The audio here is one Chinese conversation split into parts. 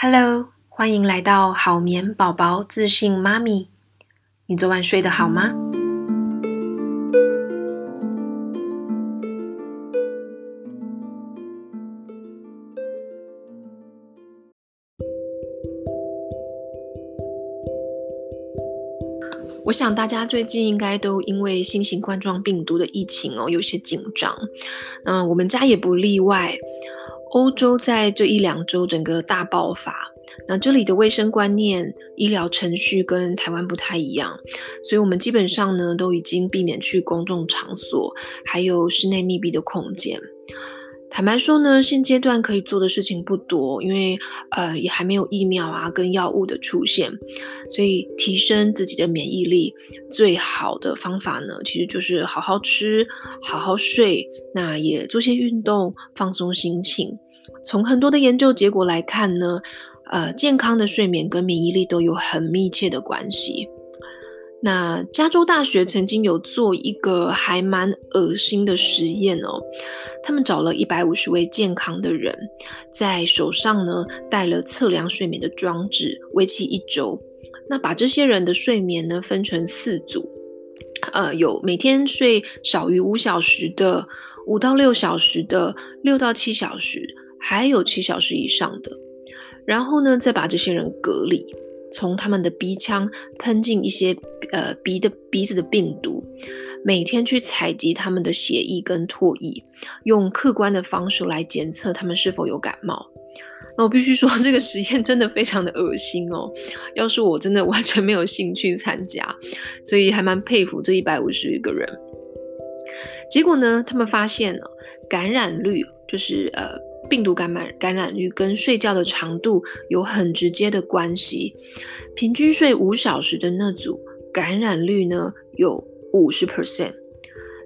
Hello，欢迎来到好眠宝宝自信妈咪。你昨晚睡得好吗？我想大家最近应该都因为新型冠状病毒的疫情哦，有些紧张。嗯，我们家也不例外。欧洲在这一两周整个大爆发，那这里的卫生观念、医疗程序跟台湾不太一样，所以我们基本上呢都已经避免去公众场所，还有室内密闭的空间。坦白说呢，现阶段可以做的事情不多，因为呃也还没有疫苗啊跟药物的出现，所以提升自己的免疫力最好的方法呢，其实就是好好吃，好好睡，那也做些运动，放松心情。从很多的研究结果来看呢，呃，健康的睡眠跟免疫力都有很密切的关系。那加州大学曾经有做一个还蛮恶心的实验哦，他们找了一百五十位健康的人，在手上呢戴了测量睡眠的装置，为期一周。那把这些人的睡眠呢分成四组，呃，有每天睡少于五小时的，五到六小时的，六到七小时，还有七小时以上的。然后呢，再把这些人隔离。从他们的鼻腔喷进一些呃鼻的鼻子的病毒，每天去采集他们的血液跟唾液，用客观的方式来检测他们是否有感冒。那我必须说，这个实验真的非常的恶心哦。要是我真的完全没有兴趣参加，所以还蛮佩服这一百五十个人。结果呢，他们发现了感染率就是呃。病毒感染感染率跟睡觉的长度有很直接的关系。平均睡五小时的那组感染率呢有五十 percent，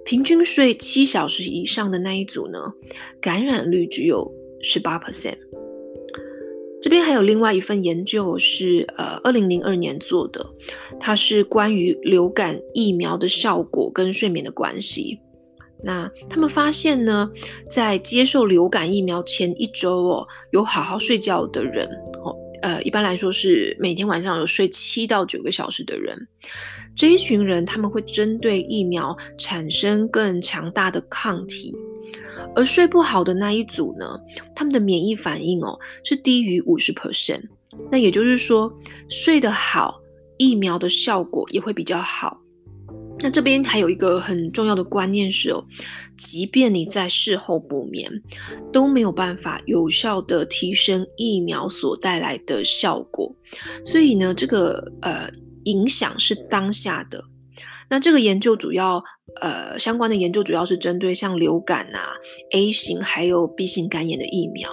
平均睡七小时以上的那一组呢感染率只有十八 percent。这边还有另外一份研究是呃二零零二年做的，它是关于流感疫苗的效果跟睡眠的关系。那他们发现呢，在接受流感疫苗前一周哦，有好好睡觉的人哦，呃，一般来说是每天晚上有睡七到九个小时的人，这一群人他们会针对疫苗产生更强大的抗体，而睡不好的那一组呢，他们的免疫反应哦是低于五十 percent，那也就是说，睡得好，疫苗的效果也会比较好。那这边还有一个很重要的观念是哦，即便你在事后补眠，都没有办法有效的提升疫苗所带来的效果。所以呢，这个呃影响是当下的。那这个研究主要呃相关的研究主要是针对像流感啊、A 型还有 B 型肝炎的疫苗。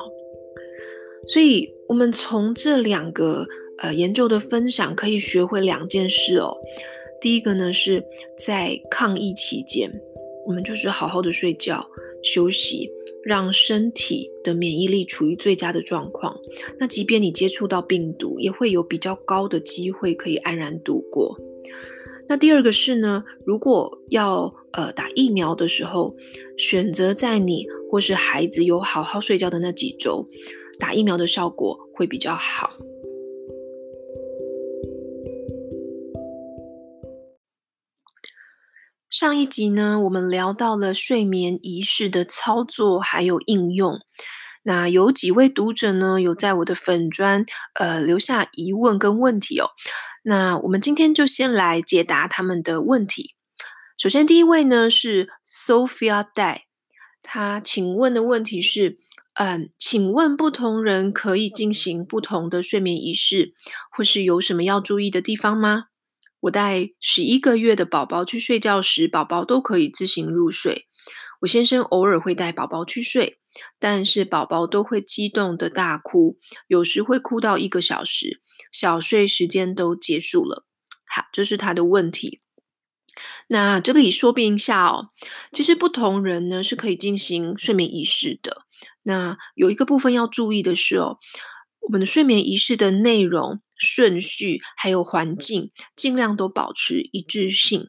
所以我们从这两个呃研究的分享可以学会两件事哦。第一个呢，是在抗疫期间，我们就是好好的睡觉、休息，让身体的免疫力处于最佳的状况。那即便你接触到病毒，也会有比较高的机会可以安然度过。那第二个是呢，如果要呃打疫苗的时候，选择在你或是孩子有好好睡觉的那几周，打疫苗的效果会比较好。上一集呢，我们聊到了睡眠仪式的操作还有应用。那有几位读者呢，有在我的粉专呃留下疑问跟问题哦。那我们今天就先来解答他们的问题。首先第一位呢是 Sophia Dai，他请问的问题是：嗯，请问不同人可以进行不同的睡眠仪式，或是有什么要注意的地方吗？我带十一个月的宝宝去睡觉时，宝宝都可以自行入睡。我先生偶尔会带宝宝去睡，但是宝宝都会激动的大哭，有时会哭到一个小时，小睡时间都结束了。好，这是他的问题。那这里说明一下哦，其实不同人呢是可以进行睡眠仪式的。那有一个部分要注意的是哦，我们的睡眠仪式的内容。顺序还有环境，尽量都保持一致性。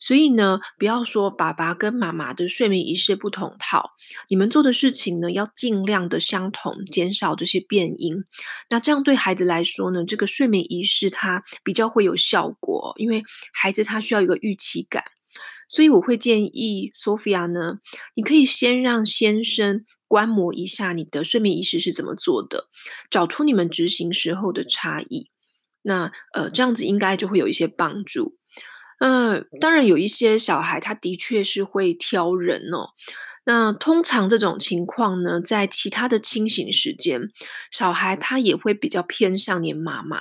所以呢，不要说爸爸跟妈妈的睡眠仪式不同套，你们做的事情呢，要尽量的相同，减少这些变因。那这样对孩子来说呢，这个睡眠仪式它比较会有效果，因为孩子他需要一个预期感。所以我会建议 Sophia 呢，你可以先让先生观摩一下你的睡眠仪式是怎么做的，找出你们执行时候的差异。那呃，这样子应该就会有一些帮助。嗯、呃，当然有一些小孩他的确是会挑人哦。那通常这种情况呢，在其他的清醒时间，小孩他也会比较偏向黏妈妈。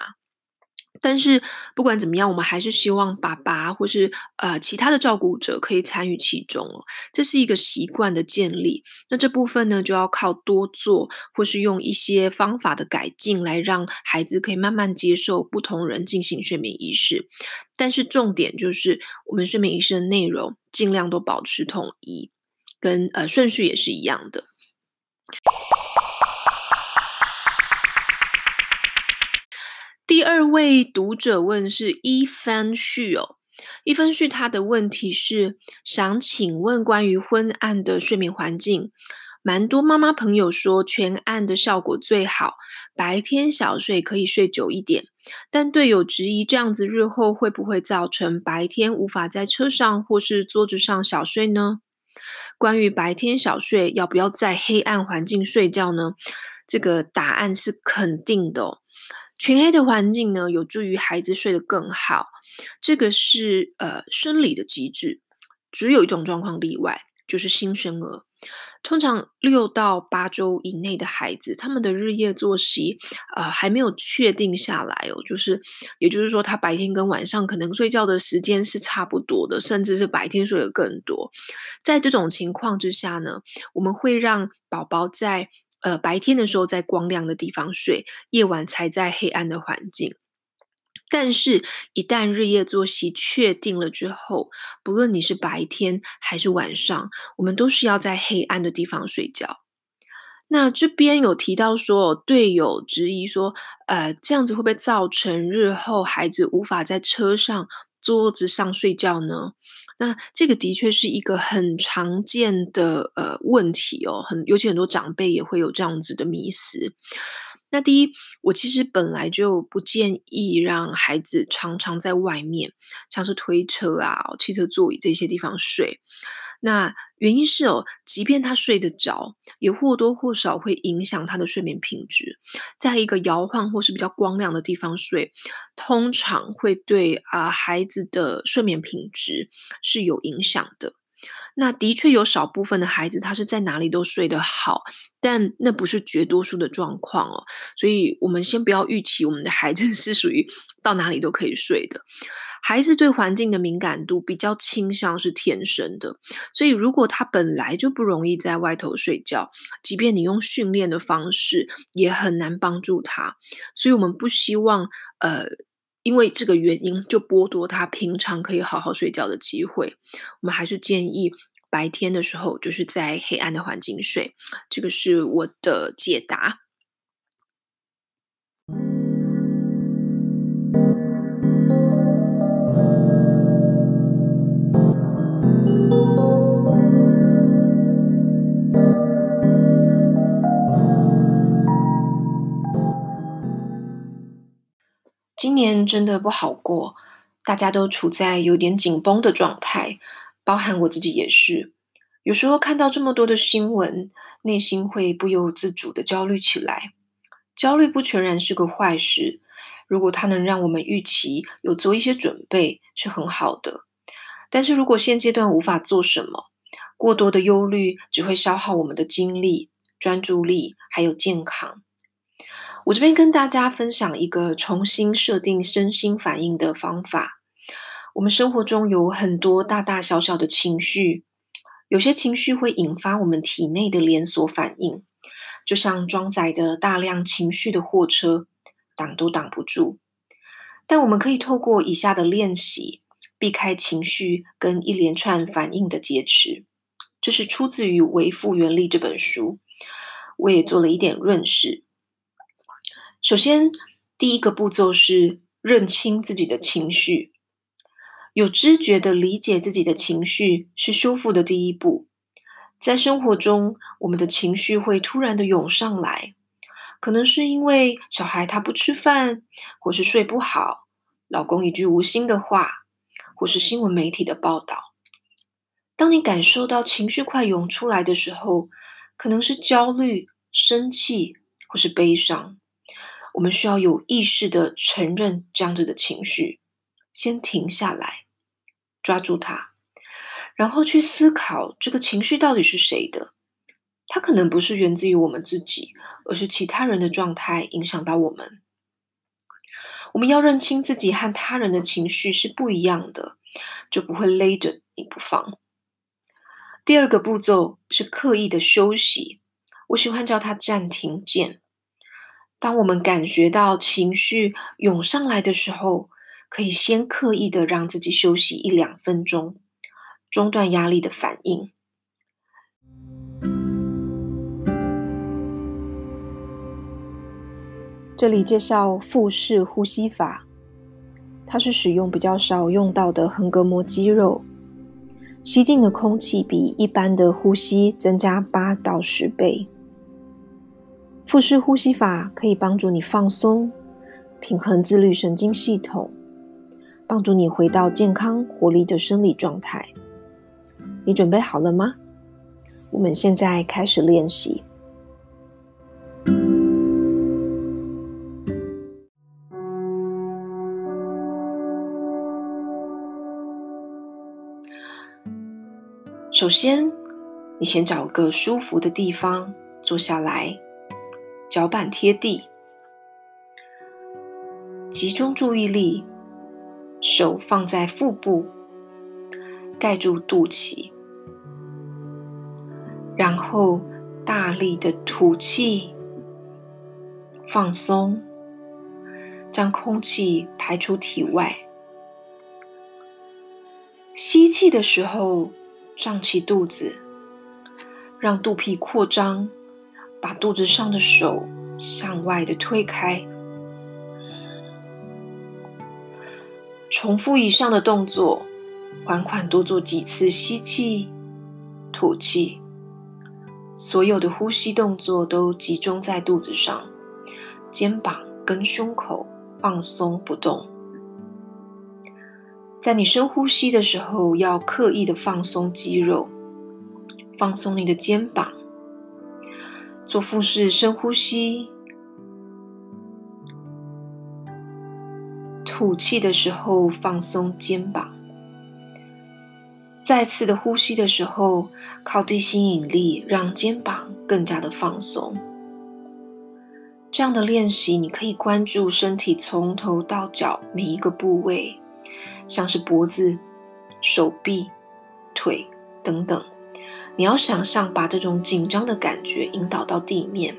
但是不管怎么样，我们还是希望爸爸或是呃其他的照顾者可以参与其中哦。这是一个习惯的建立。那这部分呢，就要靠多做，或是用一些方法的改进，来让孩子可以慢慢接受不同人进行睡眠仪式。但是重点就是，我们睡眠仪式的内容尽量都保持统一，跟呃顺序也是一样的。第二位读者问是一番旭哦，一番旭他的问题是想请问关于昏暗的睡眠环境，蛮多妈妈朋友说全暗的效果最好，白天小睡可以睡久一点，但队友质疑这样子日后会不会造成白天无法在车上或是桌子上小睡呢？关于白天小睡要不要在黑暗环境睡觉呢？这个答案是肯定的。全黑的环境呢，有助于孩子睡得更好。这个是呃生理的机制，只有一种状况例外，就是新生儿。通常六到八周以内的孩子，他们的日夜作息呃还没有确定下来哦，就是也就是说，他白天跟晚上可能睡觉的时间是差不多的，甚至是白天睡得更多。在这种情况之下呢，我们会让宝宝在。呃，白天的时候在光亮的地方睡，夜晚才在黑暗的环境。但是，一旦日夜作息确定了之后，不论你是白天还是晚上，我们都是要在黑暗的地方睡觉。那这边有提到说，队友质疑说，呃，这样子会不会造成日后孩子无法在车上、桌子上睡觉呢？那这个的确是一个很常见的呃问题哦，很尤其很多长辈也会有这样子的迷思。那第一，我其实本来就不建议让孩子常常在外面，像是推车啊、汽车座椅这些地方睡。那原因是哦，即便他睡得着，也或多或少会影响他的睡眠品质。在一个摇晃或是比较光亮的地方睡，通常会对啊、孩子的睡眠品质是有影响的。那的确有少部分的孩子，他是在哪里都睡得好，但那不是绝多数的状况哦。所以我们先不要预期我们的孩子 是属于到哪里都可以睡的。孩子对环境的敏感度比较倾向是天生的，所以如果他本来就不容易在外头睡觉，即便你用训练的方式，也很难帮助他。所以我们不希望，呃，因为这个原因就剥夺他平常可以好好睡觉的机会。我们还是建议白天的时候就是在黑暗的环境睡。这个是我的解答。今年真的不好过，大家都处在有点紧绷的状态，包含我自己也是。有时候看到这么多的新闻，内心会不由自主的焦虑起来。焦虑不全然是个坏事，如果它能让我们预期有做一些准备，是很好的。但是如果现阶段无法做什么，过多的忧虑只会消耗我们的精力、专注力，还有健康。我这边跟大家分享一个重新设定身心反应的方法。我们生活中有很多大大小小的情绪，有些情绪会引发我们体内的连锁反应，就像装载着大量情绪的货车，挡都挡不住。但我们可以透过以下的练习，避开情绪跟一连串反应的劫持。这是出自于《微复原力》这本书，我也做了一点润饰。首先，第一个步骤是认清自己的情绪。有知觉的理解自己的情绪是修复的第一步。在生活中，我们的情绪会突然的涌上来，可能是因为小孩他不吃饭，或是睡不好，老公一句无心的话，或是新闻媒体的报道。当你感受到情绪快涌出来的时候，可能是焦虑、生气或是悲伤。我们需要有意识地承认这样子的情绪，先停下来。抓住它，然后去思考这个情绪到底是谁的？它可能不是源自于我们自己，而是其他人的状态影响到我们。我们要认清自己和他人的情绪是不一样的，就不会勒着你不放。第二个步骤是刻意的休息，我喜欢叫它暂停键。当我们感觉到情绪涌上来的时候，可以先刻意的让自己休息一两分钟，中断压力的反应。这里介绍腹式呼吸法，它是使用比较少用到的横膈膜肌肉，吸进的空气比一般的呼吸增加八到十倍。腹式呼吸法可以帮助你放松、平衡自律神经系统。帮助你回到健康活力的生理状态。你准备好了吗？我们现在开始练习。首先，你先找个舒服的地方坐下来，脚板贴地，集中注意力。手放在腹部，盖住肚脐，然后大力的吐气，放松，将空气排出体外。吸气的时候，胀起肚子，让肚皮扩张，把肚子上的手向外的推开。重复以上的动作，缓缓多做几次吸气、吐气。所有的呼吸动作都集中在肚子上，肩膀跟胸口放松不动。在你深呼吸的时候，要刻意的放松肌肉，放松你的肩膀。做腹式深呼吸。吐气的时候，放松肩膀；再次的呼吸的时候，靠地心引力，让肩膀更加的放松。这样的练习，你可以关注身体从头到脚每一个部位，像是脖子、手臂、腿等等。你要想象把这种紧张的感觉引导到地面，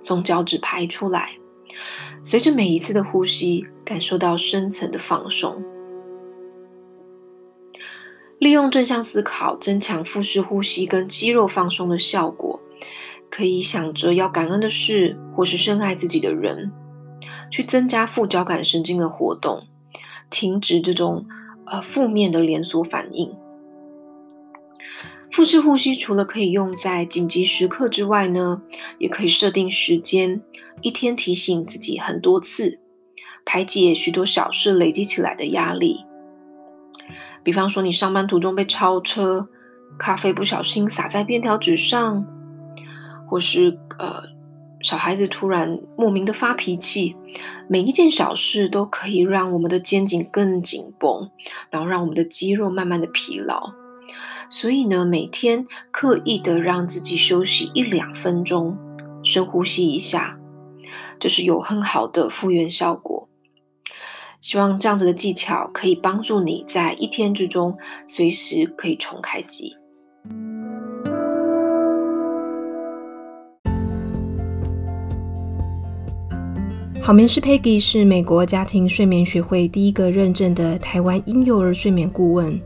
从脚趾排出来。随着每一次的呼吸，感受到深层的放松。利用正向思考增强腹式呼吸跟肌肉放松的效果，可以想着要感恩的事，或是深爱自己的人，去增加副交感神经的活动，停止这种呃负面的连锁反应。腹式呼吸除了可以用在紧急时刻之外呢，也可以设定时间，一天提醒自己很多次，排解许多小事累积起来的压力。比方说，你上班途中被超车，咖啡不小心洒在便条纸上，或是呃小孩子突然莫名的发脾气，每一件小事都可以让我们的肩颈更紧绷，然后让我们的肌肉慢慢的疲劳。所以呢，每天刻意的让自己休息一两分钟，深呼吸一下，就是有很好的复原效果。希望这样子的技巧可以帮助你在一天之中随时可以重开机。好眠师 Peggy 是美国家庭睡眠学会第一个认证的台湾婴幼儿睡眠顾问。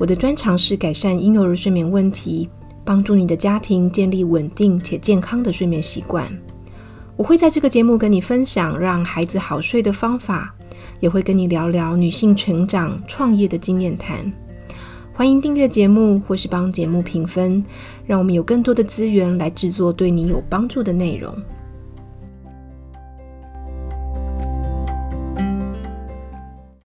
我的专长是改善婴幼儿睡眠问题，帮助你的家庭建立稳定且健康的睡眠习惯。我会在这个节目跟你分享让孩子好睡的方法，也会跟你聊聊女性成长、创业的经验谈。欢迎订阅节目或是帮节目评分，让我们有更多的资源来制作对你有帮助的内容。